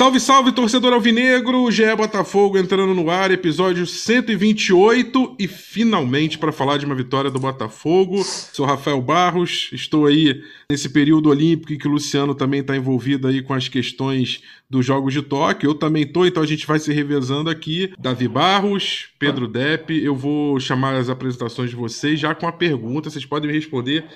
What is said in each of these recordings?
Salve, salve, torcedor alvinegro! GE Botafogo entrando no ar, episódio 128 e finalmente para falar de uma vitória do Botafogo. Sou Rafael Barros, estou aí nesse período olímpico em que o Luciano também está envolvido aí com as questões dos Jogos de Tóquio. Eu também estou, então a gente vai se revezando aqui. Davi Barros, Pedro Depp, eu vou chamar as apresentações de vocês já com a pergunta, vocês podem me responder.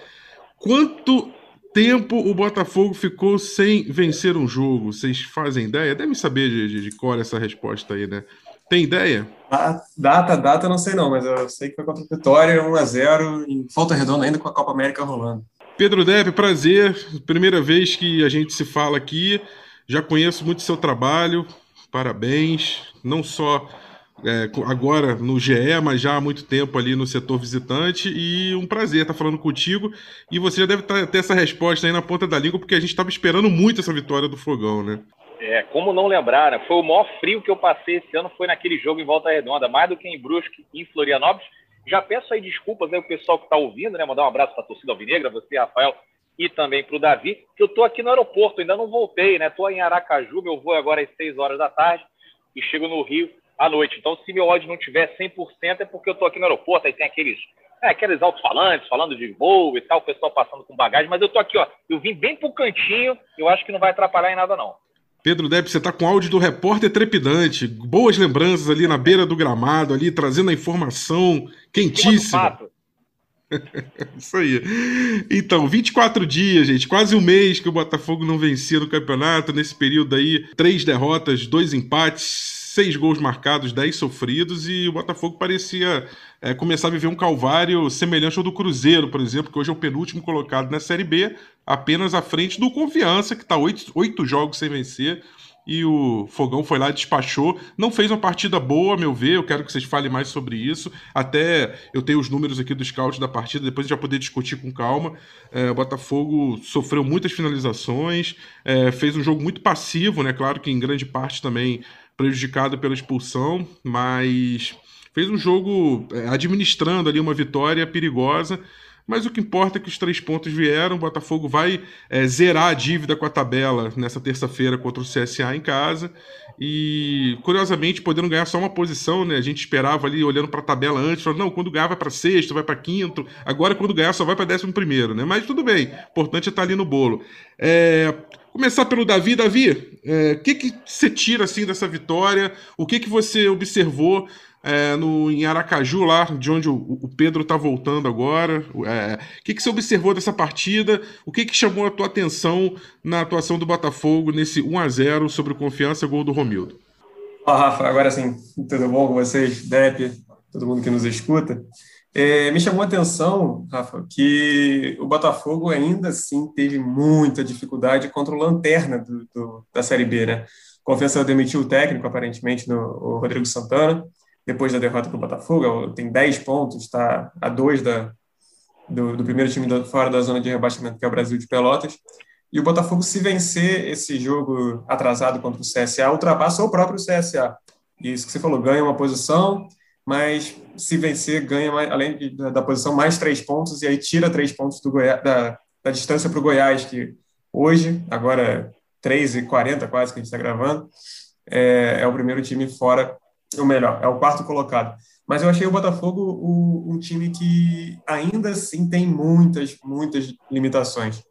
Quanto tempo o Botafogo ficou sem vencer um jogo? Vocês fazem ideia? Devem saber de, de, cor essa resposta aí, né? Tem ideia? Data, data, não sei não, mas eu sei que foi contra a Vitória, 1x0, em Falta Redonda ainda com a Copa América rolando. Pedro Depp, prazer. Primeira vez que a gente se fala aqui. Já conheço muito seu trabalho. Parabéns. Não só é, agora no GE, mas já há muito tempo ali no setor visitante. E um prazer estar falando contigo. E você já deve tá, ter essa resposta aí na ponta da língua, porque a gente estava esperando muito essa vitória do Fogão, né? É, como não lembrar, né? Foi o maior frio que eu passei esse ano, foi naquele jogo em Volta Redonda, mais do que em Brusque em Florianópolis. Já peço aí desculpas aí o pessoal que está ouvindo, né? Mandar um abraço para a torcida alvinegra, você, Rafael, e também para o Davi, que eu estou aqui no aeroporto, ainda não voltei, né? Estou em Aracaju, meu voo é agora às 6 horas da tarde e chego no Rio à noite. Então, se meu ódio não tiver 100%, é porque eu estou aqui no aeroporto, aí tem aqueles, é, aqueles alto-falantes falando de voo e tal, o pessoal passando com bagagem, mas eu estou aqui, ó, eu vim bem pro cantinho, eu acho que não vai atrapalhar em nada, não. Pedro Depp, você está com áudio do repórter trepidante, boas lembranças ali na beira do gramado, ali trazendo a informação quentíssima. Isso aí. Então, 24 dias, gente. Quase um mês que o Botafogo não vencia no campeonato. Nesse período aí, três derrotas, dois empates, seis gols marcados, dez sofridos, e o Botafogo parecia é, começar a viver um calvário semelhante ao do Cruzeiro, por exemplo, que hoje é o penúltimo colocado na Série B, apenas à frente do Confiança, que está oito, oito jogos sem vencer. E o Fogão foi lá, despachou. Não fez uma partida boa, a meu ver. Eu quero que vocês falem mais sobre isso. Até eu tenho os números aqui do scout da partida, depois a gente vai poder discutir com calma. É, o Botafogo sofreu muitas finalizações, é, fez um jogo muito passivo, né? Claro que em grande parte também prejudicado pela expulsão, mas fez um jogo é, administrando ali uma vitória perigosa. Mas o que importa é que os três pontos vieram. O Botafogo vai é, zerar a dívida com a tabela nessa terça-feira contra o CSA em casa. E, curiosamente, podendo ganhar só uma posição, né? A gente esperava ali, olhando para a tabela antes, falando, não, quando ganhar vai para sexto, vai para quinto. Agora, quando ganhar, só vai para décimo primeiro, né? Mas tudo bem. O importante é estar tá ali no bolo. É, Começar pelo Davi. Davi, é, o que, que você tira assim dessa vitória? O que, que você observou é, no, em Aracaju, lá de onde o, o Pedro está voltando agora? É, o que, que você observou dessa partida? O que, que chamou a tua atenção na atuação do Botafogo nesse 1 a 0 sobre o Confiança, gol do Romildo? Olá, Rafa. Agora sim, tudo bom com vocês? Dep, todo mundo que nos escuta. É, me chamou a atenção, Rafa, que o Botafogo ainda assim teve muita dificuldade contra o Lanterna do, do, da Série B, né? Confiança demitiu o técnico, aparentemente, no o Rodrigo Santana, depois da derrota para o Botafogo, tem 10 pontos, está a 2 da, do, do, primeiro time do, fora da zona de rebaixamento, que é o Brasil de Pelotas. E o Botafogo, se vencer esse jogo atrasado contra o CSA, ultrapassa o próprio CSA. Isso que você falou, ganha uma posição, mas se vencer, ganha, mais, além de, da, da, posição, mais três pontos, e aí tira três pontos do Goiás, da, da distância para o Goiás, que hoje, agora 3h40 quase que a gente está gravando, é, é, o primeiro time fora, ou melhor, é o quarto colocado. Mas eu achei o Botafogo o, um time que ainda assim tem muitas, muitas limitações.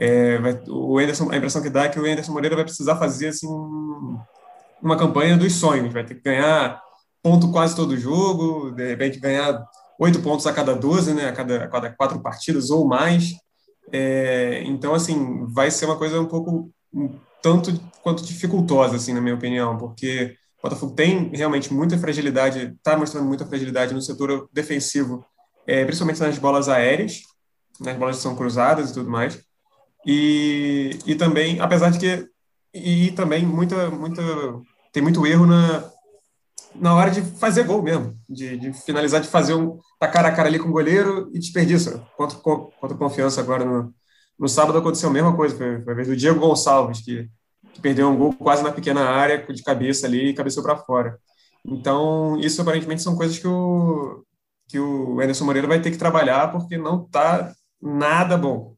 É, vai, o Anderson, a impressão que dá é que o Anderson Moreira vai precisar fazer assim, uma campanha dos sonhos, vai ter que ganhar ponto quase todo jogo, de repente ganhar oito pontos a cada 12, né, a cada, quatro partidas ou mais. É, então, assim, vai ser uma coisa um pouco um tanto quanto dificultosa, assim, na minha opinião, porque o Botafogo tem realmente muita fragilidade, está mostrando muita fragilidade no setor defensivo, é, principalmente nas bolas aéreas, nas bolas que são cruzadas e tudo mais. E, e também, apesar de que e, e também muita muita tem muito erro na na hora de fazer gol mesmo, de, de, finalizar, de fazer um. tá cara a cara ali com o goleiro e desperdiça. Contra confiança agora no, no sábado aconteceu a mesma coisa. Foi, foi a vez do Diego Gonçalves, que, que, perdeu um gol quase na pequena área, de cabeça ali e cabeceou para fora. Então, isso aparentemente são coisas que o, que o Anderson Moreira vai ter que trabalhar, porque não tá nada bom.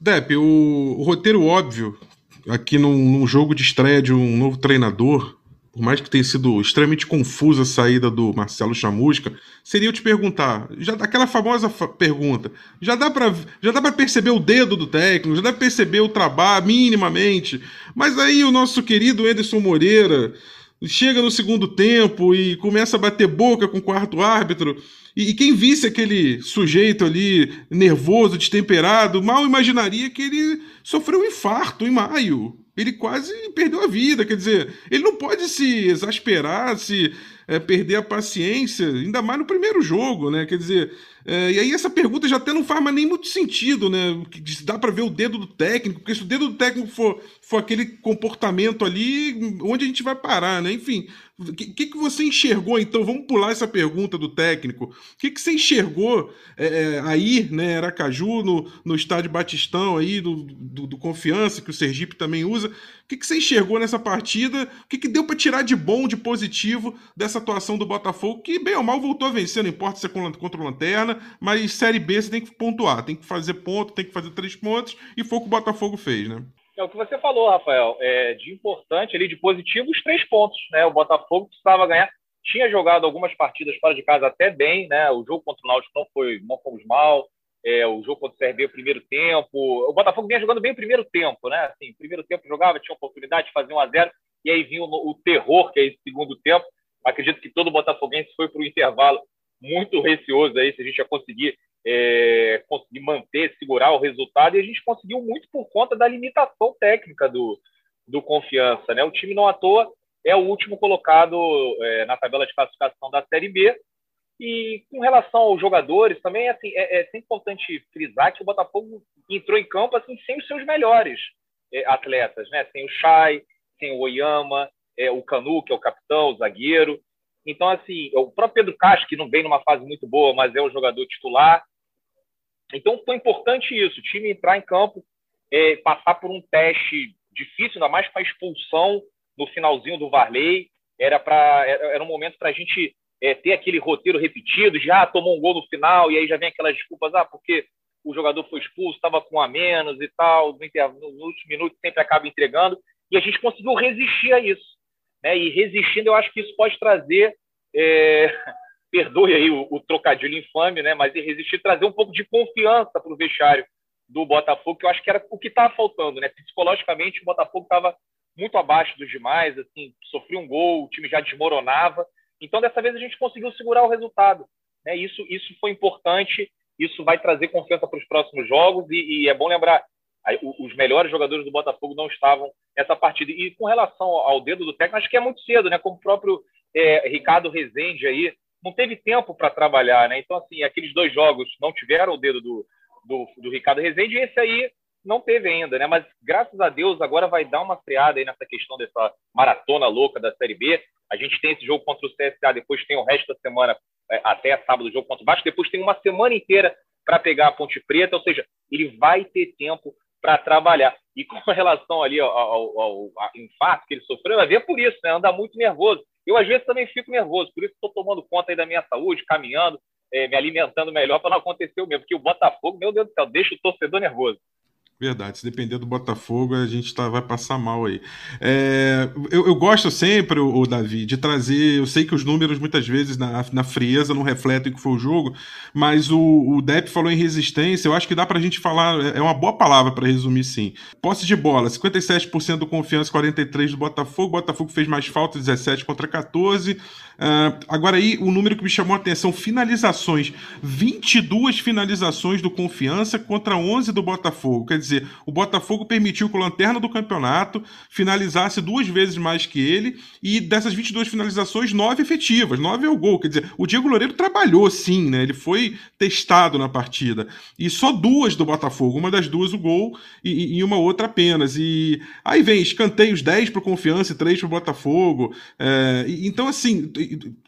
Depp, o, o roteiro óbvio aqui num, num jogo de estreia de um novo treinador, por mais que tenha sido extremamente confusa a saída do Marcelo Chamusca, seria eu te perguntar, já daquela famosa fa pergunta, já dá para já dá para perceber o dedo do técnico, já dá para perceber o trabalho minimamente, mas aí o nosso querido Ederson Moreira chega no segundo tempo e começa a bater boca com o quarto árbitro, e, e quem visse aquele sujeito ali nervoso, destemperado, mal imaginaria que ele sofreu um infarto em maio ele quase perdeu a vida. Quer dizer, ele não pode se exasperar, se é, perder a paciência, ainda mais no primeiro jogo, né? Quer dizer, é, e aí essa pergunta já até não faz mais nem muito sentido, né? Dá para ver o dedo do técnico, porque se o dedo do técnico for, for aquele comportamento ali, onde a gente vai parar, né? Enfim, o que, que você enxergou, então? Vamos pular essa pergunta do técnico. O que, que você enxergou é, é, aí, né, Aracaju, no, no estádio Batistão aí, do, do, do, Confiança, que o Sergipe também usa. O que, que você enxergou nessa partida? O que, que deu para tirar de bom, de positivo dessa atuação do Botafogo, que bem ou mal voltou a vencer, não importa se é contra o Lanterna, mas Série B você tem que pontuar, tem que fazer ponto, tem que fazer três pontos, e foi o que o Botafogo fez, né? É o que você falou, Rafael. É, de importante ali, de positivo, os três pontos. Né? O Botafogo precisava ganhar. Tinha jogado algumas partidas fora de casa até bem, né? O jogo contra o Náutico não foi, não fomos mal. É, o jogo contra o CRB, o primeiro tempo. O Botafogo vinha jogando bem o primeiro tempo, né? Assim, primeiro tempo jogava, tinha oportunidade de fazer um a zero, e aí vinha o, o terror, que é esse segundo tempo. Acredito que todo botafoguense foi para o intervalo muito receoso aí se a gente ia conseguir é, conseguir manter, segurar o resultado, e a gente conseguiu muito por conta da limitação técnica do, do Confiança. Né? O time, não à toa, é o último colocado é, na tabela de classificação da Série B. E com relação aos jogadores, também assim, é, é importante frisar que o Botafogo entrou em campo assim, sem os seus melhores é, atletas, né? sem o Chay, sem o Oyama, é, o Canu, que é o capitão, o zagueiro. Então, assim, o próprio Pedro Castro, que não vem numa fase muito boa, mas é o jogador titular. Então, foi importante isso, o time entrar em campo, é, passar por um teste difícil, ainda mais com a expulsão no finalzinho do Varley. Era, pra, era um momento para a gente é, ter aquele roteiro repetido, já ah, tomou um gol no final, e aí já vem aquelas desculpas, ah, porque o jogador foi expulso, estava com um a menos e tal, no nos últimos minutos sempre acaba entregando, e a gente conseguiu resistir a isso. Né? E resistindo, eu acho que isso pode trazer é, perdoe aí o, o, trocadilho infame, né? Mas resistir trazer um pouco de confiança para o vestiário do Botafogo, que eu acho que era o que estava faltando, né? Psicologicamente, o Botafogo estava muito abaixo dos demais, assim, sofreu um gol, o time já desmoronava. Então, dessa vez a gente conseguiu segurar o resultado, né? Isso, isso foi importante, isso vai trazer confiança para os próximos jogos e, e é bom lembrar, os melhores jogadores do Botafogo não estavam nessa partida. E com relação ao dedo do técnico, acho que é muito cedo, né? Como o próprio é, Ricardo Rezende aí não teve tempo para trabalhar, né? Então, assim, aqueles dois jogos não tiveram o dedo do, do, do, Ricardo Rezende, e esse aí não teve ainda, né? Mas graças a Deus agora vai dar uma freada aí nessa questão dessa maratona louca da Série B. A gente tem esse jogo contra o CSA, depois tem o resto da semana é, até sábado o jogo contra o Vasco, depois tem uma semana inteira para pegar a Ponte Preta, ou seja, ele vai ter tempo para trabalhar. E com relação ali ao, ao, ao, ao infarto que ele sofreu, é por isso, né? Anda muito nervoso. Eu, às vezes, também fico nervoso, por isso estou tomando conta aí da minha saúde, caminhando, é, me alimentando melhor para não acontecer o mesmo. Porque o Botafogo, meu Deus do céu, deixa o torcedor nervoso. Verdade, se depender do Botafogo, a gente tá, vai passar mal aí. É, eu, eu, gosto sempre, o, o, Davi, de trazer. Eu sei que os números muitas vezes na, na frieza não refletem o que foi o jogo, mas o, o Depp falou em resistência. Eu acho que dá pra gente falar, é, é uma boa palavra para resumir, sim. Posse de bola: 57% do confiança, 43% do Botafogo. Botafogo fez mais falta, 17 contra 14. Uh, agora aí, o número que me chamou a atenção, finalizações. 22 finalizações do Confiança contra 11 do Botafogo. Quer dizer, o Botafogo permitiu que o Lanterna do campeonato finalizasse duas vezes mais que ele, e dessas 22 finalizações, nove efetivas, nove é o gol. Quer dizer, o Diego Loureiro trabalhou sim, né? Ele foi testado na partida. E só duas do Botafogo, uma das duas o gol e, e uma outra apenas. E aí vem escanteios 10 para Confiança e 3 para o Botafogo. É, então, assim,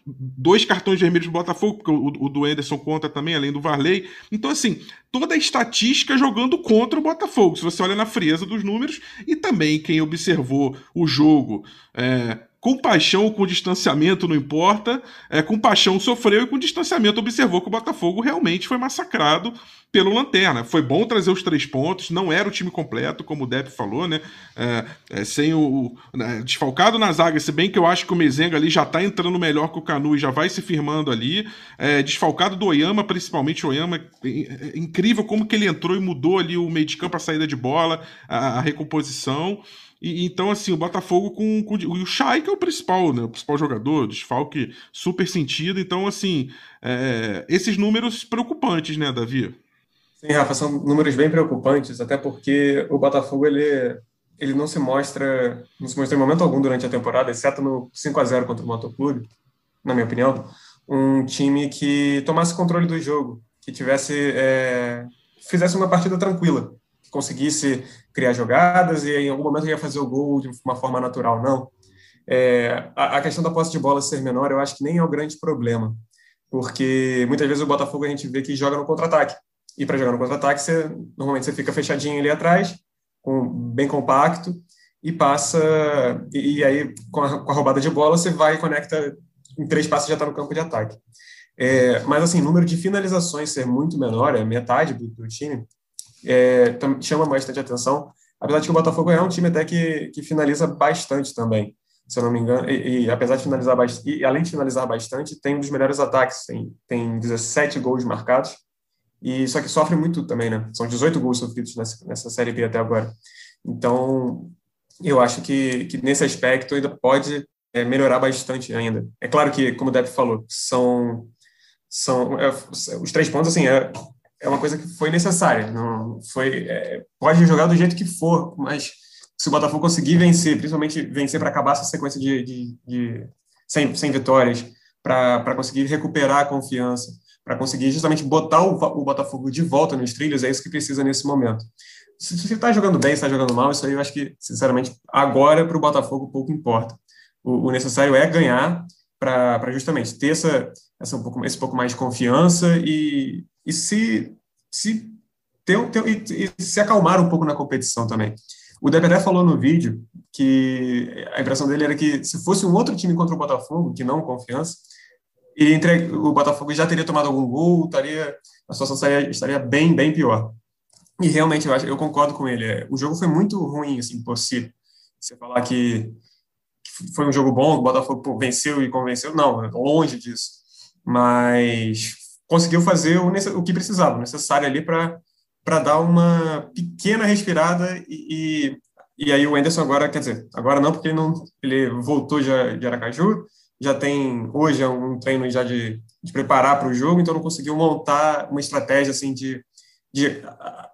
dois cartões vermelhos do Botafogo, porque o, o do Anderson conta também, além do Varley. Então, assim, toda a estatística jogando contra o Botafogo, se você olha na frieza dos números, e também quem observou o jogo é, com paixão ou com distanciamento, não importa, é, com paixão sofreu e com distanciamento observou que o Botafogo realmente foi massacrado pelo Lanterna. Foi bom trazer os três pontos, não era o time completo, como o Depp falou, né? É, é, sem o, o né, desfalcado na zaga, se bem que eu acho que o Mezenga ali já tá entrando melhor que o Canu e já vai se firmando ali. É, desfalcado do Oyama, principalmente o Oyama, é, é incrível como que ele entrou e mudou ali o meio de campo, a saída de bola, a, a recomposição. E, então, assim, o Botafogo com, com, o Chay, que é o principal, né? O principal jogador, desfalque super sentido. Então, assim, é, esses números preocupantes, né, Davi? Sim, Rafa, são números bem preocupantes, até porque o Botafogo, ele, ele não se mostra, não se mostra em momento algum durante a temporada, exceto no 5 a 0 contra o Motoclube, na minha opinião, um time que tomasse controle do jogo, que tivesse, é, fizesse uma partida tranquila, conseguisse criar jogadas e em algum momento ia fazer o gol de uma forma natural. Não. É, a, a, questão da posse de bola ser menor, eu acho que nem é o grande problema, porque muitas vezes o Botafogo a gente vê que joga no contra-ataque. E para jogar no contra-ataque, você, normalmente você fica fechadinho ali atrás, com, bem compacto, e passa. E, e aí, com a, com a, roubada de bola, você vai e conecta em três passos já está no campo de ataque. É, mas, assim, número de finalizações ser muito menor, é metade do, do time, é, chama bastante atenção. Apesar de que o Botafogo é um time até que, que finaliza bastante também, se eu não me engano. E, e apesar de finalizar bastante, e além de finalizar bastante, tem um dos melhores ataques, tem, tem 17 gols marcados. E só que sofre muito também, né? São 18 gols sofridos nessa, nessa Série B até agora. Então, eu acho que, que nesse aspecto ainda pode é, melhorar bastante ainda. É claro que, como o Depp falou, são, são é, os três pontos, assim, é, é uma coisa que foi necessária. Não foi é, pode jogar do jeito que for, mas se o Botafogo conseguir vencer, principalmente vencer para acabar essa sequência de, de, de sem, sem vitórias, para conseguir recuperar a confiança, para conseguir justamente botar o, o, Botafogo de volta nos trilhos, é isso que precisa nesse momento. Se você está jogando bem, está jogando mal, isso aí eu acho que, sinceramente, agora para o Botafogo pouco importa. O, o necessário é ganhar para justamente ter essa, essa um pouco, esse pouco mais de confiança e, e se, se, ter, ter, e, e se acalmar um pouco na competição também. O Debedé falou no vídeo que a impressão dele era que se fosse um outro time contra o Botafogo, que não confiança, e entre, o Botafogo já teria tomado algum gol, estaria, a situação estaria, estaria bem, bem pior. E realmente eu, acho, eu concordo com ele. É, o jogo foi muito ruim, assim, por si. Você falar que, foi um jogo bom, o Botafogo pô, venceu e convenceu, não, longe disso. Mas conseguiu fazer o, o que precisava, o necessário ali para dar uma pequena respirada e, e, e, aí o Anderson agora, quer dizer, agora não, porque ele, não, ele voltou já de Aracaju, já tem hoje é um treino já de, de preparar para o jogo, então não conseguiu montar uma estratégia assim de, de,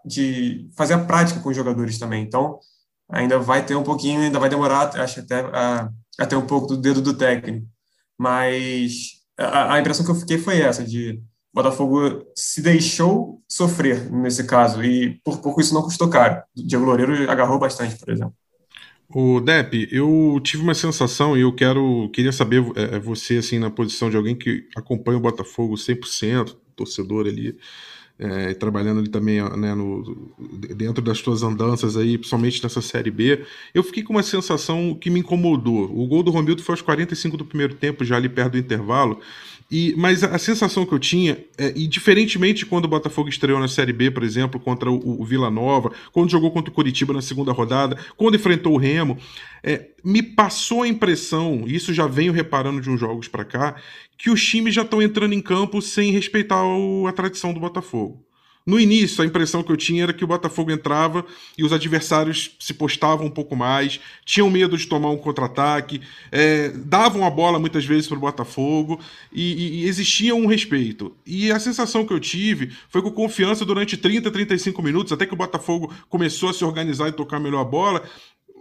de fazer a prática com os jogadores também. Então ainda vai ter um pouquinho, ainda vai demorar, acho até até um pouco do dedo do técnico. Mas a, a impressão que eu fiquei foi essa de o Botafogo se deixou sofrer nesse caso e por pouco isso não custou caro. O Diego Loureiro agarrou bastante, por exemplo. O Depp, eu tive uma sensação e eu quero queria saber é, você assim na posição de alguém que acompanha o Botafogo 100%, torcedor ali, é, trabalhando ali também né, no, dentro das suas andanças aí, principalmente nessa Série B, eu fiquei com uma sensação que me incomodou. O gol do Romildo foi aos 45 do primeiro tempo, já ali perto do intervalo, e, mas a, sensação que eu tinha, é, e diferentemente quando o Botafogo estreou na Série B, por exemplo, contra o, o Vila Nova, quando jogou contra o Curitiba na segunda rodada, quando enfrentou o Remo, é, me passou a impressão, isso já venho reparando de uns jogos para cá, que os times já estão entrando em campo sem respeitar o, a tradição do Botafogo. No início, a impressão que eu tinha era que o Botafogo entrava e os adversários se postavam um pouco mais, tinham medo de tomar um contra-ataque, é, davam a bola muitas vezes para o Botafogo e, e, existia um respeito. E a sensação que eu tive foi com confiança durante 30, 35 minutos, até que o Botafogo começou a se organizar e tocar melhor a bola,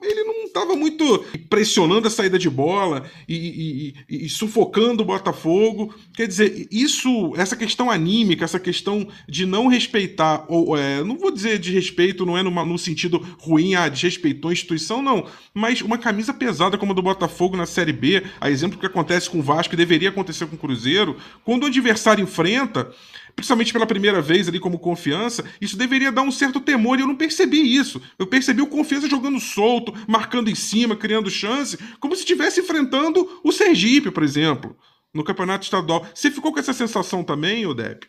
ele não estava muito pressionando a saída de bola e, e, e, sufocando o Botafogo. Quer dizer, isso, essa questão anímica, essa questão de não respeitar, ou é, não vou dizer de respeito, não é numa, no sentido ruim, ah, desrespeitou a instituição, não. Mas uma camisa pesada como a do Botafogo na Série B, a exemplo que acontece com o Vasco deveria acontecer com o Cruzeiro, quando o adversário enfrenta, principalmente pela primeira vez ali como confiança, isso deveria dar um certo temor e eu não percebi isso. Eu percebi o confiança jogando solto, marcando em cima, criando chance, como se estivesse enfrentando o Sergipe, por exemplo, no campeonato estadual. Você ficou com essa sensação também, Odep?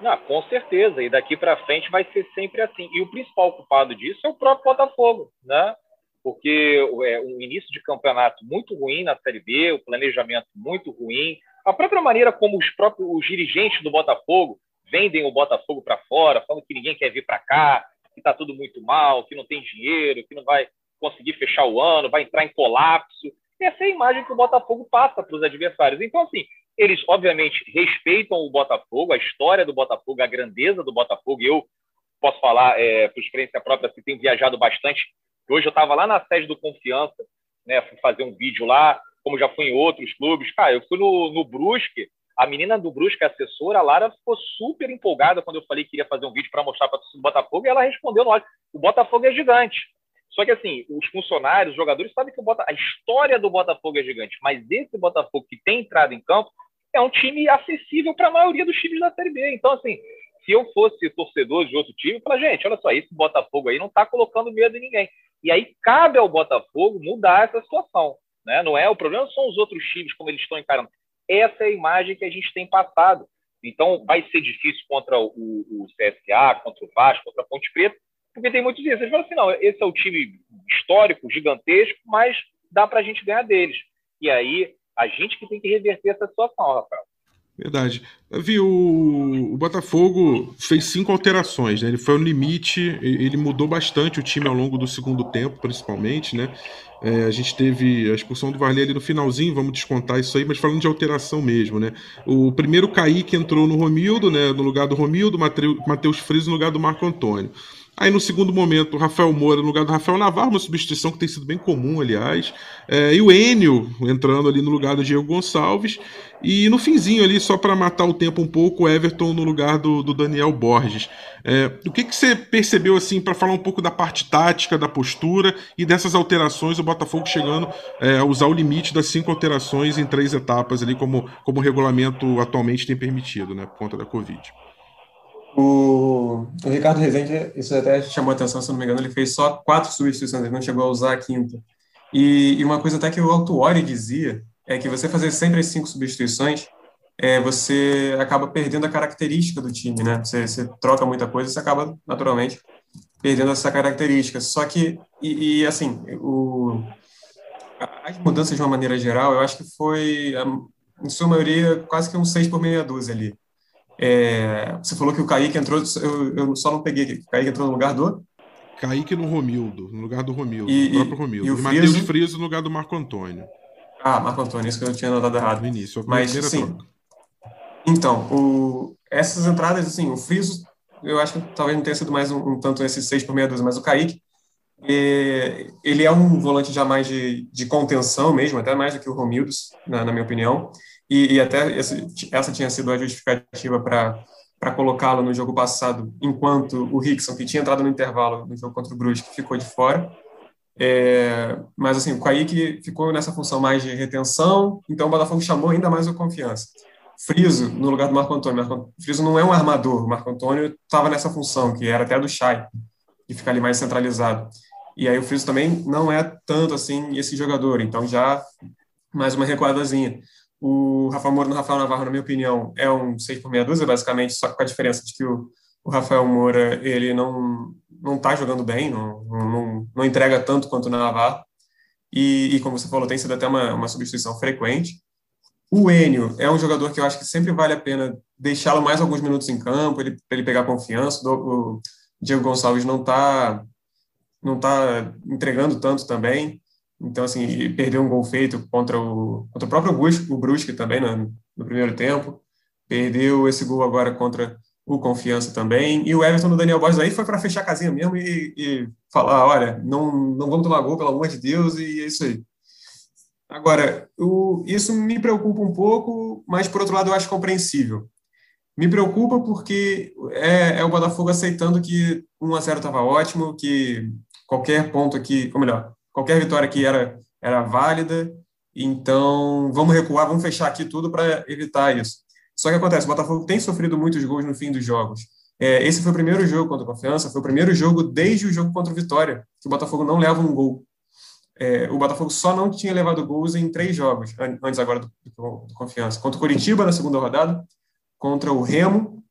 Não, com certeza. E daqui para frente vai ser sempre assim. E o principal culpado disso é o próprio Botafogo, né? Porque é um início de campeonato muito ruim na Série B, o planejamento muito ruim, a própria maneira como os próprios os dirigentes do Botafogo vendem o Botafogo para fora, falando que ninguém quer vir para cá, que está tudo muito mal, que não tem dinheiro, que não vai conseguir fechar o ano, vai entrar em colapso. Essa é a imagem que o Botafogo passa para os adversários. Então, assim, eles obviamente respeitam o Botafogo, a história do Botafogo, a grandeza do Botafogo. Eu posso falar é, por experiência própria, que tenho viajado bastante. Hoje eu estava lá na sede do Confiança, né, fui fazer um vídeo lá, como já fui em outros clubes. Cara, eu fui no, no Brusque, a menina do Brusque, a assessora, a Lara, ficou super empolgada quando eu falei que iria fazer um vídeo para mostrar para o Botafogo, e ela respondeu, olha, o Botafogo é gigante. Só que assim, os funcionários, os jogadores sabem que o Bota... a história do Botafogo é gigante, mas esse Botafogo que tem entrado em campo é um time acessível para a maioria dos times da Série B. Então, assim, se eu fosse torcedor de outro time, eu falar, gente, olha só, esse Botafogo aí não está colocando medo em ninguém. E aí cabe ao Botafogo mudar essa situação. Né? Não é o problema, são os outros times como eles estão encarando. Essa é a imagem que a gente tem passado. Então, vai ser difícil contra o, o CSA, contra o Vasco, contra a Ponte Preta, porque tem muitos dias. Eles falam assim: não, esse é o time histórico, gigantesco, mas dá para a gente ganhar deles. E aí, a gente que tem que reverter essa situação, Rafael. Verdade. Davi, o, Botafogo fez cinco alterações, né? Ele foi ao limite, ele mudou bastante o time ao longo do segundo tempo, principalmente, né? É, a gente teve a expulsão do Varley ali no finalzinho, vamos descontar isso aí, mas falando de alteração mesmo, né? O primeiro Kaique entrou no Romildo, né? No lugar do Romildo, Matheus Friso no lugar do Marco Antônio. Aí no segundo momento, o Rafael Moura no lugar do Rafael Navarro, uma substituição que tem sido bem comum, aliás. É, e o Enio entrando ali no lugar do Diego Gonçalves. E no finzinho ali, só para matar o tempo um pouco, o Everton no lugar do, do Daniel Borges. É, o que, que você percebeu assim para falar um pouco da parte tática, da postura e dessas alterações, o Botafogo chegando é, a usar o limite das cinco alterações em três etapas ali, como, como o regulamento atualmente tem permitido, né, por conta da Covid. O, o Ricardo Rezende, isso até chamou atenção, se não me engano, ele fez só quatro substituições, ele não chegou a usar a quinta. E, e uma coisa até que o Altuori dizia é que você fazer sempre as cinco substituições, é, você acaba perdendo a característica do time, né? Você, você troca muita coisa, você acaba naturalmente perdendo essa característica. Só que, e, e assim, o, as mudanças de uma maneira geral, eu acho que foi, em sua maioria, quase que um seis por meia dúzia ali. É, você falou que o Kaique entrou, eu, eu só não peguei aqui. O Kaique entrou no lugar do? Kaique no Romildo, no lugar do Romildo, e, do próprio Romildo. E, e o Matheus Friso no lugar do Marco Antônio. Ah, Marco Antônio, isso que eu tinha notado errado. No início, Mas, sim. Troca. Então, o, essas entradas, assim, o Friso, eu acho que talvez não tenha sido mais um, um tanto esses seis por meia dúzia, mas o Kaique, é, ele é um volante já mais de, de contenção mesmo, até mais do que o Romildo, na, na minha opinião e, e até esse, essa tinha sido a justificativa para colocá-lo no jogo passado, enquanto o Rickson, que tinha entrado no intervalo no jogo contra o Brusque, ficou de fora. É, mas assim, o Kaique ficou nessa função mais de retenção, então o Botafogo chamou ainda mais o confiança. Friso no lugar do Marco Antônio. Marco, Friso não é um armador, o Marco Antônio estava nessa função, que era até do Chay, de ficar ali mais centralizado. E aí o Friso também não é tanto assim esse jogador, então já mais uma recuadazinha. O Rafael Moura no Rafael Navarro, na minha opinião, é um 6 por meia dúzia, basicamente, só com a diferença de que o, o Rafael Moura ele não não está jogando bem, não, não, não entrega tanto quanto o Navarro. E, e, como você falou, tem sido até uma, uma substituição frequente. O Enio é um jogador que eu acho que sempre vale a pena deixá-lo mais alguns minutos em campo, ele, para ele pegar confiança. O, Diego Gonçalves não está não tá entregando tanto também. Então, assim, perdeu um gol feito contra o, contra o próprio Brusque, o Brusque também no, primeiro tempo. Perdeu esse gol agora contra o Confiança também. E o Everton do Daniel Borges aí foi para fechar a casinha mesmo e, e, falar: olha, não, não vamos tomar gol, pelo amor de Deus, e é isso aí. Agora, o, isso me preocupa um pouco, mas por outro lado eu acho compreensível. Me preocupa porque é, é o Botafogo aceitando que 1 a 0 estava ótimo, que qualquer ponto aqui, ou melhor, qualquer vitória aqui era, era válida, então vamos recuar, vamos fechar aqui tudo para evitar isso. Só que acontece, o Botafogo tem sofrido muitos gols no fim dos jogos. É, esse foi o primeiro jogo contra a Confiança, foi o primeiro jogo desde o jogo contra o Vitória, que o Botafogo não leva um gol. É, o Botafogo só não tinha levado gols em três jogos, antes agora do, do, do Confiança. Contra o Curitiba na segunda rodada, contra o Remo,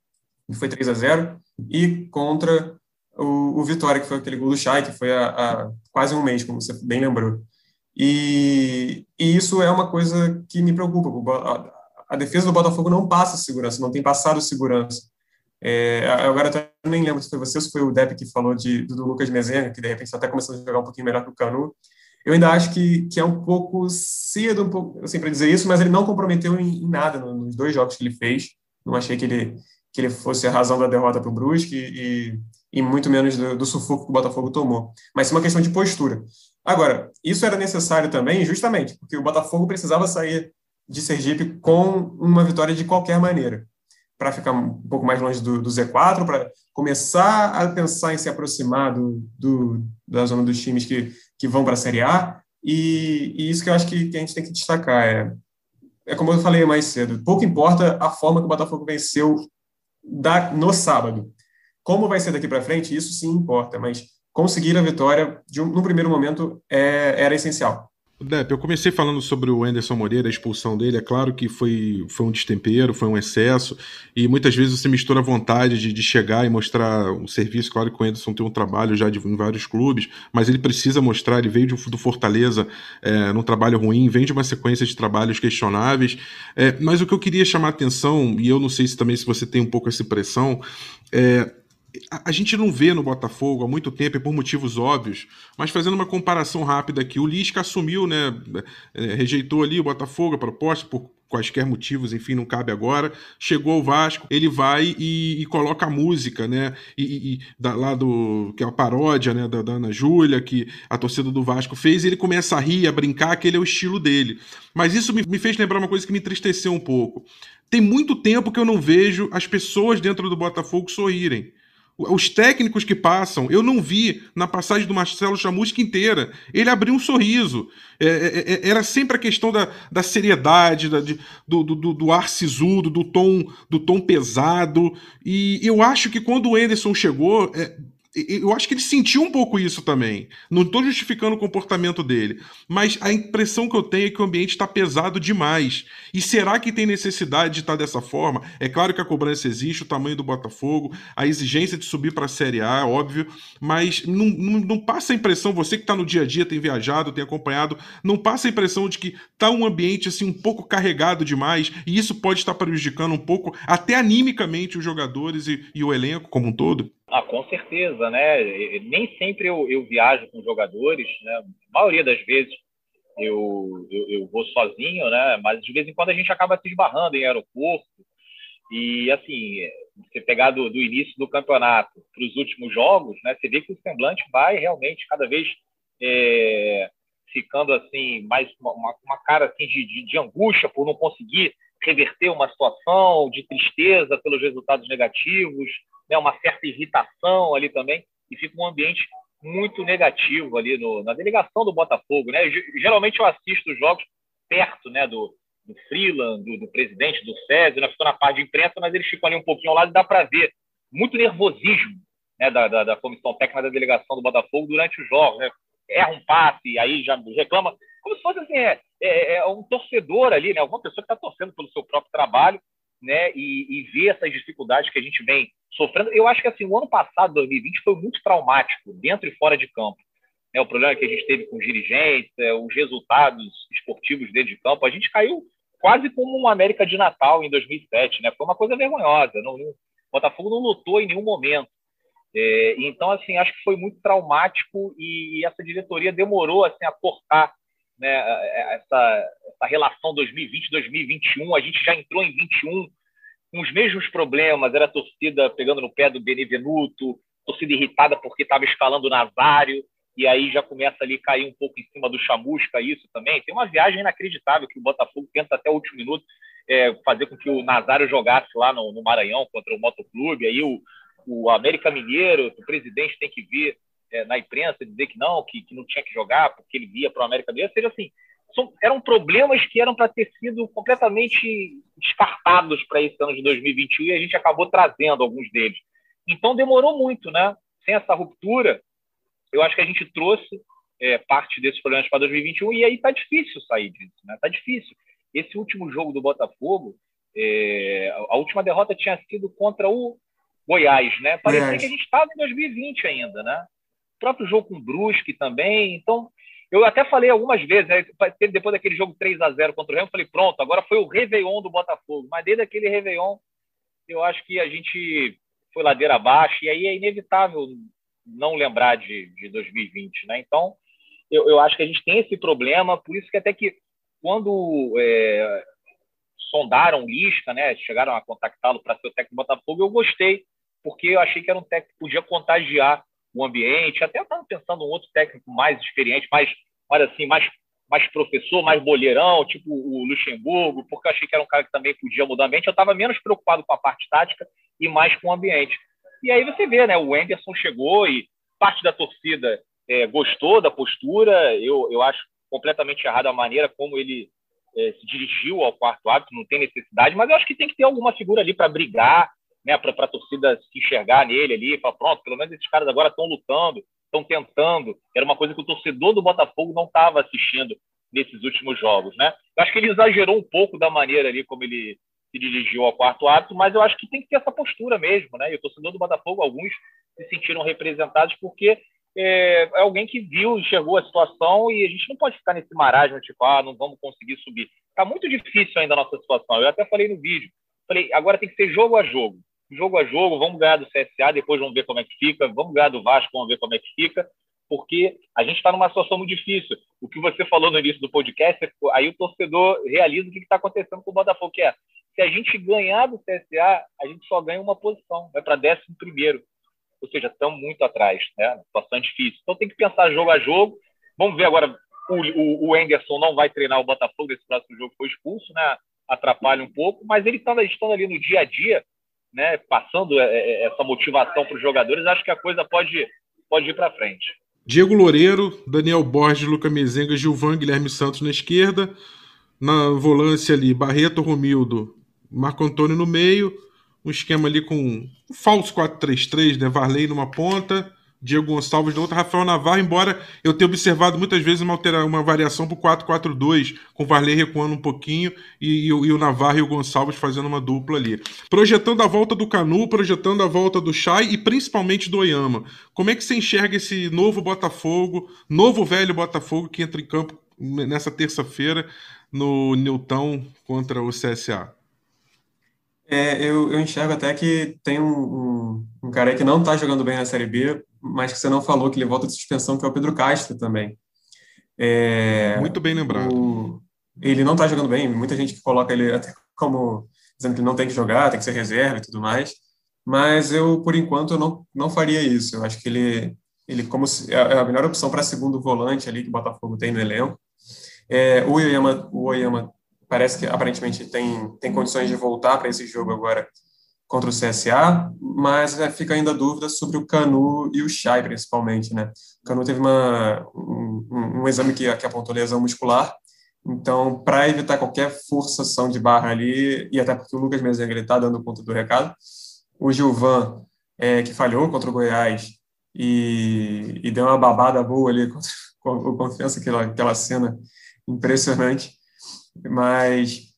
que foi 3 a 0 e contra o, o Vitória, que foi aquele gol do Chay, que foi há, quase um mês, como você bem lembrou. E, e isso é uma coisa que me preocupa. A, a, defesa do Botafogo não passa segurança, não tem passado segurança. É, agora eu nem lembro se foi você ou se foi o Depp que falou de, do, Lucas Mezenga, que de repente está até começando a jogar um pouquinho melhor que o Canu. Eu ainda acho que, que é um pouco cedo um assim, para dizer isso, mas ele não comprometeu em, em nada nos dois jogos que ele fez. Não achei que ele, que ele fosse a razão da derrota para o Brusque e, e, muito menos do, do, sufoco que o Botafogo tomou. Mas é uma questão de postura. Agora, isso era necessário também, justamente, porque o Botafogo precisava sair de Sergipe com uma vitória de qualquer maneira, para ficar um pouco mais longe do, do Z4, para começar a pensar em se aproximar do, do, da zona dos times que, que vão para a Série A. E, e, isso que eu acho que, que a gente tem que destacar é é como eu falei mais cedo, pouco importa a forma que o Botafogo venceu da, no sábado. Como vai ser daqui para frente, isso sim importa, mas conseguir a vitória um, no primeiro momento é, era essencial. Depp, eu comecei falando sobre o Anderson Moreira, a expulsão dele. É claro que foi, foi um destempero, foi um excesso, e muitas vezes você mistura a vontade de, de chegar e mostrar um serviço. Claro que o Anderson tem um trabalho já de, em vários clubes, mas ele precisa mostrar. Ele veio de, do Fortaleza é, num trabalho ruim, vem de uma sequência de trabalhos questionáveis. É, mas o que eu queria chamar a atenção, e eu não sei se também se você tem um pouco essa impressão, é, a, gente não vê no Botafogo há muito tempo, e por motivos óbvios, mas fazendo uma comparação rápida aqui, o Lisca assumiu, né, é, rejeitou ali o Botafogo, a proposta, por quaisquer motivos, enfim, não cabe agora, chegou ao Vasco, ele vai e, e coloca a música, né, e, e, da, lá do, que é a paródia, né, da, da Ana Júlia, que a torcida do Vasco fez, e ele começa a rir, a brincar, que ele é o estilo dele. Mas isso me, me fez lembrar uma coisa que me entristeceu um pouco. Tem muito tempo que eu não vejo as pessoas dentro do Botafogo sorrirem. Os técnicos que passam, eu não vi na passagem do Marcelo Chamusca inteira. Ele abriu um sorriso. É, é, é, era sempre a questão da, da seriedade, da, de, do, do, do, ar sisudo, do tom, do tom pesado. E eu acho que quando o Anderson chegou, é, eu acho que ele sentiu um pouco isso também. Não estou justificando o comportamento dele, mas a impressão que eu tenho é que o ambiente está pesado demais. E será que tem necessidade de estar tá dessa forma? É claro que a cobrança existe, o tamanho do Botafogo, a exigência de subir para a Série A, óbvio, mas não, não, não passa a impressão, você que está no dia a dia, tem viajado, tem acompanhado, não passa a impressão de que está um ambiente assim um pouco carregado demais e isso pode estar prejudicando um pouco, até animicamente, os jogadores e, e o elenco como um todo? Ah, com certeza, né? Nem sempre eu, eu viajo com jogadores, né? A maioria das vezes eu, eu, eu, vou sozinho, né? Mas de vez em quando a gente acaba se esbarrando em aeroporto. E assim, você pegar do, do início do campeonato para os últimos jogos, né? Você vê que o semblante vai realmente cada vez é, ficando assim mais uma, uma cara assim de, de, de angústia por não conseguir reverter uma situação, de tristeza pelos resultados negativos né, uma certa irritação ali também, e fica um ambiente muito negativo ali no, na delegação do Botafogo. Né? Geralmente eu assisto os jogos perto né, do, do Freeland, do, do presidente, do César, né? estou na parte de imprensa, mas eles ficam ali um pouquinho ao lado e dá para ver muito nervosismo né, da, da, da, comissão técnica da delegação do Botafogo durante os jogos. Né? Erra um passe, aí já reclama, como se fosse assim, é, é, é um torcedor ali, né? alguma pessoa que está torcendo pelo seu próprio trabalho né, e, e ver essas dificuldades que a gente vem sofrendo. Eu acho que assim, o ano passado, 2020, foi muito traumático, dentro e fora de campo. É, o problema que a gente teve com os dirigentes, é, os resultados esportivos dentro de campo, a gente caiu quase como um América de Natal em 2007, né? Foi uma coisa vergonhosa. Não, o Botafogo não lutou em nenhum momento. É, então, assim, acho que foi muito traumático e essa diretoria demorou assim a cortar né, essa, essa relação 2020-2021. A gente já entrou em 21 com os mesmos problemas. Era a torcida pegando no pé do Benevenuto, torcida irritada porque estava escalando o Nazário, e aí já começa ali a cair um pouco em cima do Chamusca, isso também. Tem uma viagem inacreditável que o Botafogo tenta até o último minuto é, fazer com que o Nazário jogasse lá no, no Maranhão contra o Motoclube. Aí o, o América Mineiro, o presidente tem que vir é, na imprensa dizer que não, que, que não tinha que jogar porque ele via para o América Mineiro, seja assim, são, eram problemas que eram para ter sido completamente descartados para esse ano de 2021 e a gente acabou trazendo alguns deles. Então demorou muito, né? Sem essa ruptura, eu acho que a gente trouxe é, parte desses problemas para 2021 e aí tá difícil sair disso, né? Tá difícil. Esse último jogo do Botafogo, é, a última derrota tinha sido contra o Goiás, né? Parecia Goiás. que a gente estava em 2020 ainda, né? Próprio jogo com o Brusque também. Então, eu até falei algumas vezes, né, depois daquele jogo 3 a 0 contra o Remo, falei, pronto, agora foi o Réveillon do Botafogo. Mas desde aquele Réveillon, eu acho que a gente foi ladeira abaixo, e aí é inevitável não lembrar de, de 2020, né? Então, eu, eu acho que a gente tem esse problema, por isso que até que quando é, sondaram Lisca, né, chegaram a contactá-lo para ser o técnico do Botafogo, eu gostei, porque eu achei que era um técnico que podia contagiar o ambiente, até estava pensando um outro técnico mais experiente, mais, mais assim, mais, mais professor, mais boleirão, tipo o Luxemburgo, porque eu achei que era um cara que também podia mudar o ambiente. Eu estava menos preocupado com a parte tática e mais com o ambiente. E aí você vê, né? O Anderson chegou e parte da torcida é, gostou da postura. Eu, eu acho completamente errada a maneira como ele é, se dirigiu ao quarto árbitro, não tem necessidade, mas eu acho que tem que ter alguma figura ali para brigar, né, para a torcida se enxergar nele ali, falar, pronto, pelo menos esses caras agora estão lutando, estão tentando. Era uma coisa que o torcedor do Botafogo não estava assistindo nesses últimos jogos, né? Eu acho que ele exagerou um pouco da maneira ali como ele se dirigiu ao quarto árbitro, mas eu acho que tem que ter essa postura mesmo, né? E o torcedor do Botafogo, alguns se sentiram representados porque é, é alguém que viu, enxergou a situação e a gente não pode ficar nesse marasmo, tipo, ah, não vamos conseguir subir. Está muito difícil ainda a nossa situação. Eu até falei no vídeo, falei, agora tem que ser jogo a jogo jogo a jogo, vamos ganhar do CSA, depois vamos ver como é que fica, vamos ganhar do Vasco, vamos ver como é que fica, porque a gente está numa situação muito difícil. O que você falou no início do podcast, é aí o torcedor realiza o que está acontecendo com o Botafogo, que é, se a gente ganhar do CSA, a gente só ganha uma posição, vai para décimo primeiro. Ou seja, estamos muito atrás, né? Situação difícil. Então tem que pensar jogo a jogo. Vamos ver agora, o, o, o Anderson não vai treinar o Botafogo nesse próximo jogo, foi expulso, né? Atrapalha um pouco, mas ele estando, estando ali no dia a dia, né, passando é, é, essa motivação para os jogadores, acho que a coisa pode, pode ir para frente. Diego Loureiro, Daniel Borges, Luca Mezenga, Gilvan, Guilherme Santos na esquerda. Na volância ali, Barreto, Romildo, Marco Antônio no meio. Um esquema ali com um falso 4-3-3, né? Varley numa ponta, Diego Gonçalves da Rafael Navarro, embora eu tenha observado muitas vezes uma, altera, uma variação para o 4-4-2, com o Varley recuando um pouquinho e, e, e, o Navarro e o Gonçalves fazendo uma dupla ali. Projetando a volta do Canu, projetando a volta do Chay e principalmente do Oyama. Como é que você enxerga esse novo Botafogo, novo velho Botafogo que entra em campo nessa terça-feira no Newton contra o CSA? É, eu, eu, enxergo até que tem um, um, um cara aí que não está jogando bem na Série B, mas que você não falou que ele volta de suspensão, que é o Pedro Castro também. É, Muito bem lembrado. O, ele não está jogando bem, muita gente que coloca ele até como dizendo que ele não tem que jogar, tem que ser reserva e tudo mais, mas eu, por enquanto, eu não, não faria isso. Eu acho que ele, ele como se, é, é a melhor opção para segundo volante ali que o Botafogo tem no elenco. É, o Oyama, o Oyama parece que aparentemente tem, tem condições de voltar para esse jogo agora contra o CSA, mas é, fica ainda a dúvida sobre o Canu e o Chay, principalmente, né? O Canu teve uma, um, um exame que, que apontou lesão muscular, então, para evitar qualquer forçação de barra ali, e até porque o Lucas Mezenga está dando conta do recado, o Gilvan, é, que falhou contra o Goiás e, e deu uma babada boa ali, com, com confiança, aquela, aquela cena impressionante, mas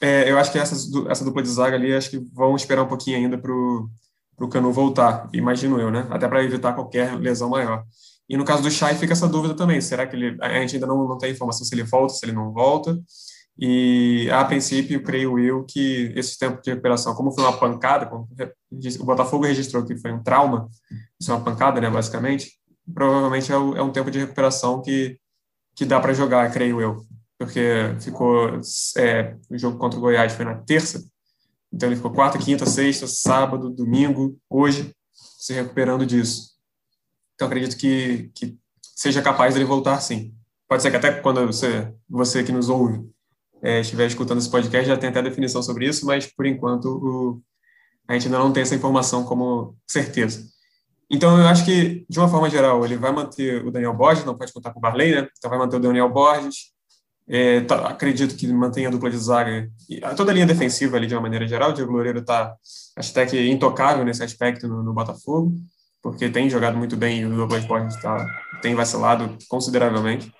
é, eu acho que essa, essa dupla de zaga ali, acho que vão esperar um pouquinho ainda para o Canu voltar, imagino eu, né? Até para evitar qualquer lesão maior. E no caso do Chay fica essa dúvida também, será que ele, a gente ainda não, não tem informação se ele volta, se ele não volta, e a princípio, creio eu que esse tempo de recuperação, como foi uma pancada, como o Botafogo registrou que foi um trauma, isso é uma pancada, né, basicamente, provavelmente é, é um tempo de recuperação que, que dá para jogar, creio eu porque ficou é, o jogo contra o Goiás foi na terça, então ele ficou quarta, quinta, sexta, sábado, domingo, hoje, se recuperando disso. Então acredito que, que seja capaz dele voltar sim. Pode ser que até quando você, você que nos ouve é, estiver escutando esse podcast já tenha até definição sobre isso, mas por enquanto o, a gente ainda não tem essa informação como certeza. Então, eu acho que, de uma forma geral, ele vai manter o Daniel Borges, não pode contar com o Barley, né? Então, vai manter o Daniel Borges, É, tá, acredito que mantenha a dupla de zaga, toda a linha defensiva ali de uma maneira geral. O Diego Loureiro está, até que intocável nesse aspecto no, no, Botafogo, porque tem jogado muito bem e o Douglas Borges tá, tem vacilado consideravelmente.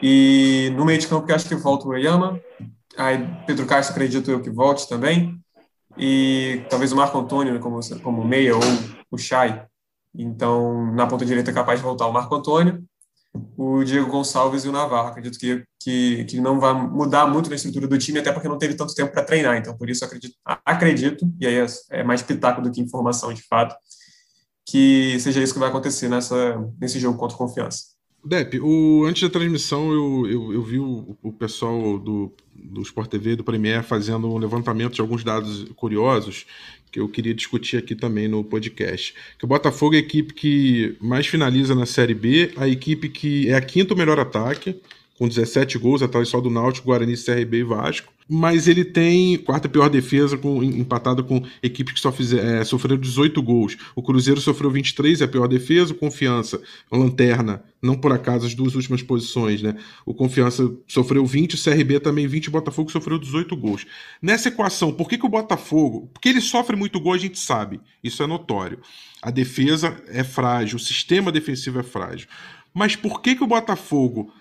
E no meio de campo, que acho que volta o Oyama, aí Pedro Castro acredito eu que volte também, e talvez o Marco Antônio como, como meia ou o Chay. Então, na ponta direita é capaz de voltar o Marco Antônio, o Diego Gonçalves e o Navarro. Acredito que, que, que não vai mudar muito na estrutura do time, até porque não teve tanto tempo para treinar. Então, por isso, acredito, acredito e aí é, é mais pitaco do que informação de fato, que seja isso que vai acontecer nessa, nesse jogo contra Confiança. Dep, o, antes da transmissão eu, eu, eu vi o, o, pessoal do, do Sport TV, do Premier, fazendo um levantamento de alguns dados curiosos que eu queria discutir aqui também no podcast. Que o Botafogo é a equipe que mais finaliza na Série B, a equipe que é a quinto melhor ataque, com 17 gols, atrás só do Náutico, Guarani, CRB e Vasco. Mas ele tem quarta pior defesa, com, empatado com equipes que só fizer, é, sofreram 18 gols. O Cruzeiro sofreu 23, é a pior defesa. O Confiança, lanterna, não por acaso as duas últimas posições, né? O Confiança sofreu 20, o CRB também 20, o Botafogo sofreu 18 gols. Nessa equação, por que, que o Botafogo. Porque ele sofre muito gol, a gente sabe, isso é notório. A defesa é frágil, o sistema defensivo é frágil. Mas por que, que o Botafogo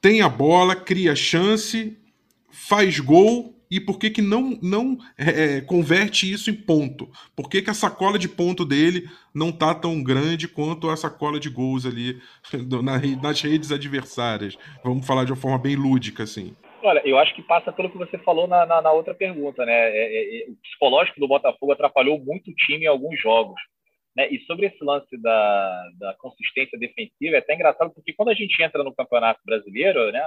tem a bola, cria chance, faz gol e por que, que não, não é, é, converte isso em ponto? Por que, que a sacola de ponto dele não tá tão grande quanto a sacola de gols ali nas redes adversárias? Vamos falar de uma forma bem lúdica, assim. Olha, eu acho que passa pelo que você falou na, na, na outra pergunta, né? É, é, é, o psicológico do Botafogo atrapalhou muito o time em alguns jogos. Né? E sobre esse lance da, da consistência defensiva, é até engraçado, porque quando a gente entra no Campeonato Brasileiro, né,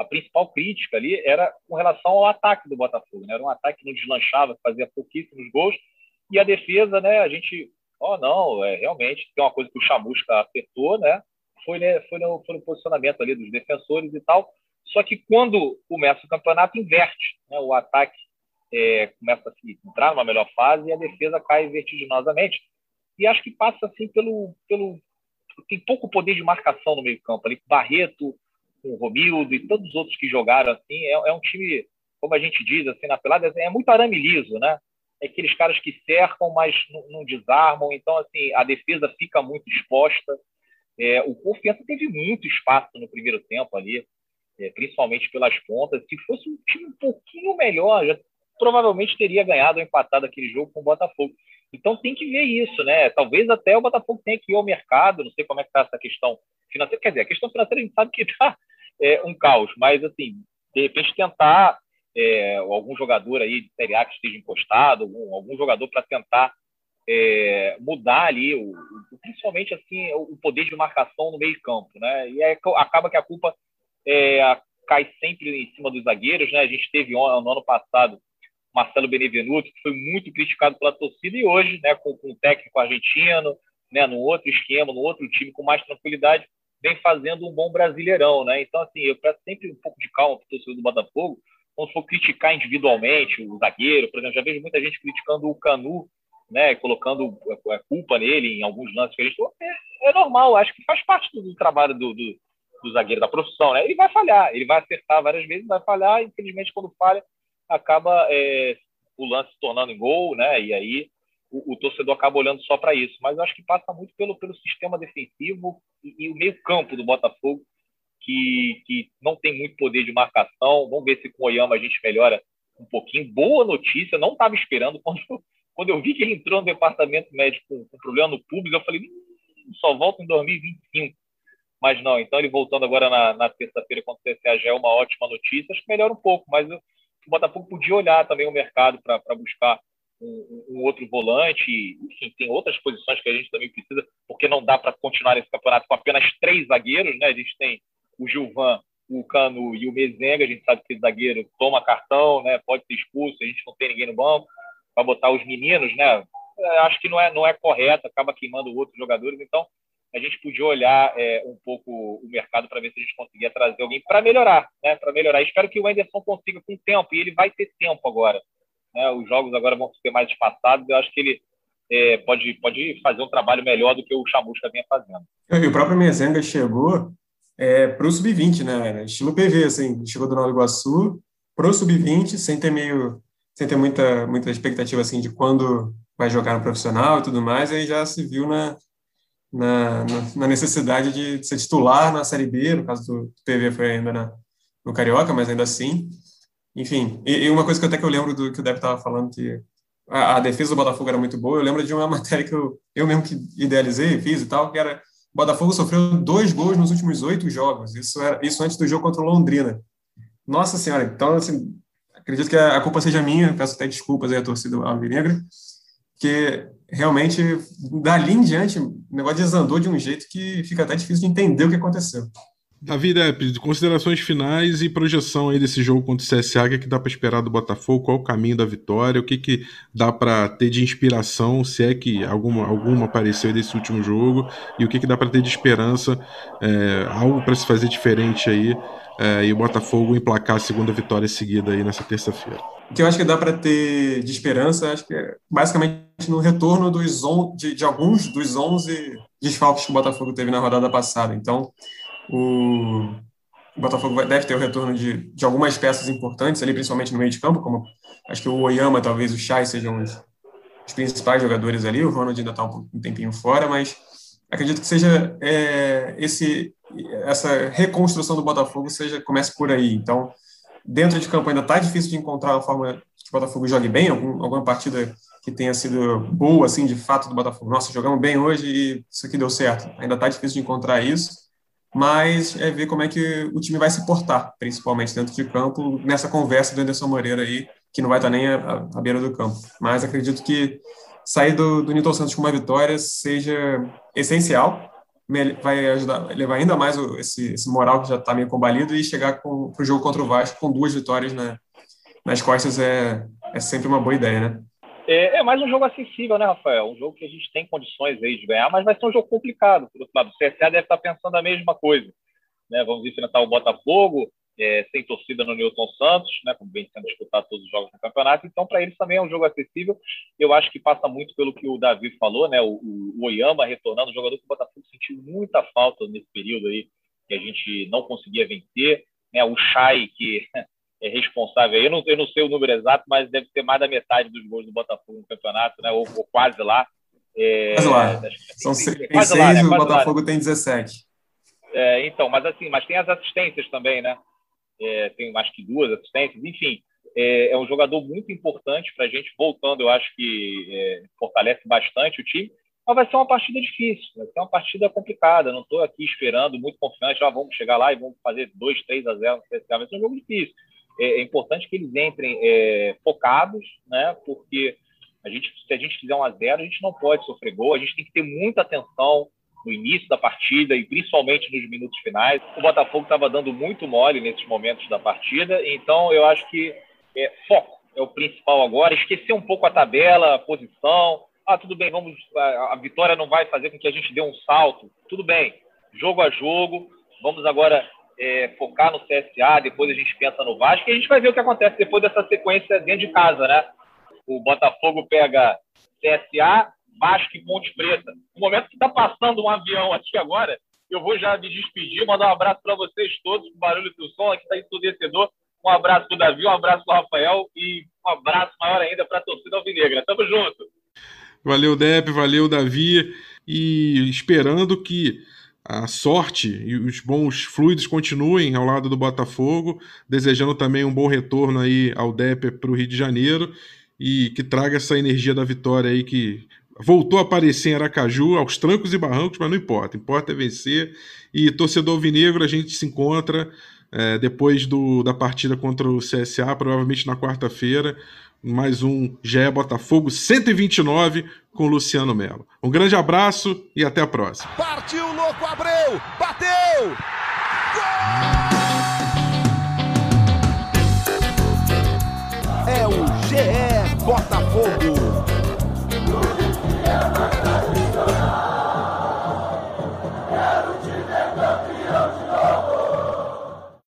a, principal crítica ali era com relação ao ataque do Botafogo. Né? Era um ataque que não deslanchava, fazia pouquíssimos gols, e a defesa, né, a gente, oh, não, é, realmente tem uma coisa que o Chamusca acertou, né, foi, né, foi, no, foi no posicionamento ali dos defensores e tal, só que quando começa o campeonato, inverte, né, o ataque é, começa a se entrar numa melhor fase e a defesa cai vertiginosamente. E acho que passa assim pelo, pelo tem pouco poder de marcação no meio campo ali. Barreto com o Romildo e todos os outros que jogaram assim é, é um time como a gente diz assim na pelada é muito arame liso né? É aqueles caras que cercam mas não, não desarmam. Então assim a defesa fica muito exposta. É, o Confiança teve muito espaço no primeiro tempo ali é, principalmente pelas pontas. Se fosse um time um pouquinho melhor já provavelmente teria ganhado ou empatado aquele jogo com o Botafogo então tem que ver isso, né? Talvez até o Botafogo tenha que ir ao mercado, não sei como é que está essa questão financeira. Quer dizer, a questão financeira a gente sabe que está é, um caos, mas assim, de repente tentar é, algum jogador aí de Série A que esteja encostado, algum, algum jogador para tentar é, mudar ali, o, o, principalmente assim, o poder de marcação no meio campo, né? E aí acaba que a culpa é, cai sempre em cima dos zagueiros, né? A gente teve no ano passado Marcelo Benevenuto, que foi muito criticado pela torcida, e hoje, né, com, com um técnico argentino, né, num outro esquema, num outro time com mais tranquilidade, vem fazendo um bom brasileirão, né? Então, assim, eu peço sempre um pouco de calma para o torcedor do Botafogo, quando for criticar individualmente o zagueiro, por exemplo, já vejo muita gente criticando o Canu, né, colocando a culpa nele em alguns lances que a gente é, é normal, acho que faz parte do, do trabalho do, do, do, zagueiro, da profissão, né? Ele vai falhar, ele vai acertar várias vezes, vai falhar, infelizmente, quando falha, acaba é, o lance se tornando gol, né? E aí o, o torcedor acaba olhando só para isso. Mas eu acho que passa muito pelo, pelo sistema defensivo e, e o meio campo do Botafogo, que, que não tem muito poder de marcação. Vamos ver se com o Oyama a gente melhora um pouquinho. Boa notícia, não estava esperando. Quando, quando eu vi que ele entrou no departamento médico com, com problema no público, eu falei, hum, só volta em 2025. Mas não, então ele voltando agora na, na terça-feira contra o CSA já é uma ótima notícia. Acho que melhora um pouco, mas eu, o Botafogo podia olhar também o mercado para buscar um, um, outro volante. Enfim, tem outras posições que a gente também precisa, porque não dá para continuar esse campeonato com apenas três zagueiros, né? A gente tem o Gilvan, o Cano e o Mezenga. A gente sabe que esse zagueiro toma cartão, né? Pode ser expulso, a gente não tem ninguém no banco para botar os meninos, né? É, acho que não é, não é correto, acaba queimando outros jogadores. Então, a gente podia olhar é, um pouco o mercado para ver se a gente conseguia trazer alguém para melhorar, né? Para melhorar. Espero que o Anderson consiga com tempo e ele vai ter tempo agora. Né? Os jogos agora vão ser mais espaçados. Eu acho que ele é, pode, pode fazer um trabalho melhor do que o Chamusca vinha fazendo. E o próprio Mezenga chegou é, para o sub-20, né? Estilo PV, assim, chegou do Nova Iguaçu para o sub-20, sem ter meio, sem ter muita, muita expectativa assim de quando vai jogar no profissional e tudo mais, aí já se viu na, na, na necessidade de ser titular na Série B, no caso do PV foi ainda na, no Carioca, mas ainda assim. Enfim, e, e uma coisa que até que eu lembro do que o Deb estava falando, que a, a, defesa do Botafogo era muito boa, eu lembro de uma matéria que eu, eu mesmo que idealizei, fiz e tal, que era o Botafogo sofreu dois gols nos últimos oito jogos, isso, era, isso antes do jogo contra o Londrina. Nossa Senhora, então, assim, acredito que a, a culpa seja minha, peço até desculpas aí à torcida alvinegra, que realmente, dali em diante, o negócio desandou de um jeito que fica até difícil de entender o que aconteceu. Davi Depp, considerações finais e projeção aí desse jogo contra o CSA, o que, é que dá para esperar do Botafogo, qual o caminho da vitória, o que, que dá para ter de inspiração, se é que alguma, alguma apareceu desse último jogo, e o que, que dá para ter de esperança, é, algo para se fazer diferente aí, é, e o Botafogo emplacar a segunda vitória seguida aí nessa terça-feira. O que eu acho que dá para ter de esperança, acho que é basicamente no retorno dos on, de, de, alguns dos 11 desfalques que o Botafogo teve na rodada passada. Então, o, Botafogo deve ter o retorno de, de algumas peças importantes ali, principalmente no meio de campo, como acho que o Oyama, talvez o Chay sejam os, os principais jogadores ali. O Ronald ainda está um, um, tempinho fora, mas acredito que seja é, esse essa reconstrução do Botafogo seja comece por aí. Então, dentro de campo ainda está difícil de encontrar uma forma que o Botafogo jogue bem, algum, alguma partida que tenha sido boa, assim, de fato, do Botafogo. Nossa, jogamos bem hoje e isso aqui deu certo. Ainda está difícil de encontrar isso, mas é ver como é que o time vai se portar, principalmente dentro de campo, nessa conversa do Anderson Moreira aí, que não vai estar nem à, beira do campo. Mas acredito que sair do, do Newton Santos com uma vitória seja essencial, vai ajudar, levar ainda mais esse, esse moral que já está meio combalido e chegar para o jogo contra o Vasco com duas vitórias na, nas costas é, é sempre uma boa ideia, né? É, é, mais um jogo acessível, né, Rafael? Um jogo que a gente tem condições aí de ganhar, mas vai ser um jogo complicado. Por outro lado, o CSA deve estar pensando a mesma coisa. Né? Vamos enfrentar o Botafogo, é, sem torcida no Newton Santos, né, como vem sendo disputado todos os jogos no campeonato. Então, para eles também é um jogo acessível. Eu acho que passa muito pelo que o Davi falou, né, o, o Oyama retornando, um jogador que o Botafogo sentiu muita falta nesse período aí, que a gente não conseguia vencer. Né, o Chay, que é responsável, eu não, eu não sei o número exato, mas deve ter mais da metade dos gols do Botafogo no campeonato, né, ou, ou quase lá. É, quase lá. São seis, quase lá, né? o Botafogo lá, né? tem 17. É, então, mas assim, mas tem as assistências também, né? é, tem mais que duas assistências, enfim, é, é um jogador muito importante para a gente, voltando, eu acho que é, fortalece bastante o time, mas vai ser uma partida difícil, vai ser uma partida complicada, não estou aqui esperando, muito confiante, ah, vamos chegar lá e vamos fazer 2, 3 a 0, vai ser um jogo difícil. É, é importante que eles entrem é, focados, né, porque a gente, se a gente fizer um a zero, a gente não pode sofrer gol, a gente tem que ter muita atenção, no início da partida e principalmente nos minutos finais. O Botafogo estava dando muito mole nesses momentos da partida, então eu acho que é, foco é o principal agora. Esquecer um pouco a tabela, a posição. Ah, tudo bem, vamos. A, a vitória não vai fazer com que a gente dê um salto. Tudo bem, jogo a jogo. Vamos agora é, focar no CSA, depois a gente pensa no Vasco e a gente vai ver o que acontece depois dessa sequência dentro de casa, né? O Botafogo pega CSA, Vasco e Ponte Preta. No momento que está passando um avião aqui agora, eu vou já me despedir, mandar um abraço para vocês todos, com barulho do som, aqui está ensurdecedor. Um abraço para o Davi, um abraço para o Rafael e um abraço maior ainda para a torcida alvinegra. Tamo junto! Valeu, Dep, valeu, Davi. E esperando que a sorte e os bons fluidos continuem ao lado do Botafogo, desejando também um bom retorno aí ao Dep para o Rio de Janeiro e que traga essa energia da vitória aí que voltou a aparecer em Aracaju, aos trancos e barrancos, mas não importa. Importa é vencer. E torcedor vinegro, a gente se encontra é, depois do, da partida contra o CSA, provavelmente na quarta-feira. Mais um GE Botafogo 129 com Luciano Melo. Um grande abraço e até a próxima. Partiu, louco, Abreu! Bateu! Gol!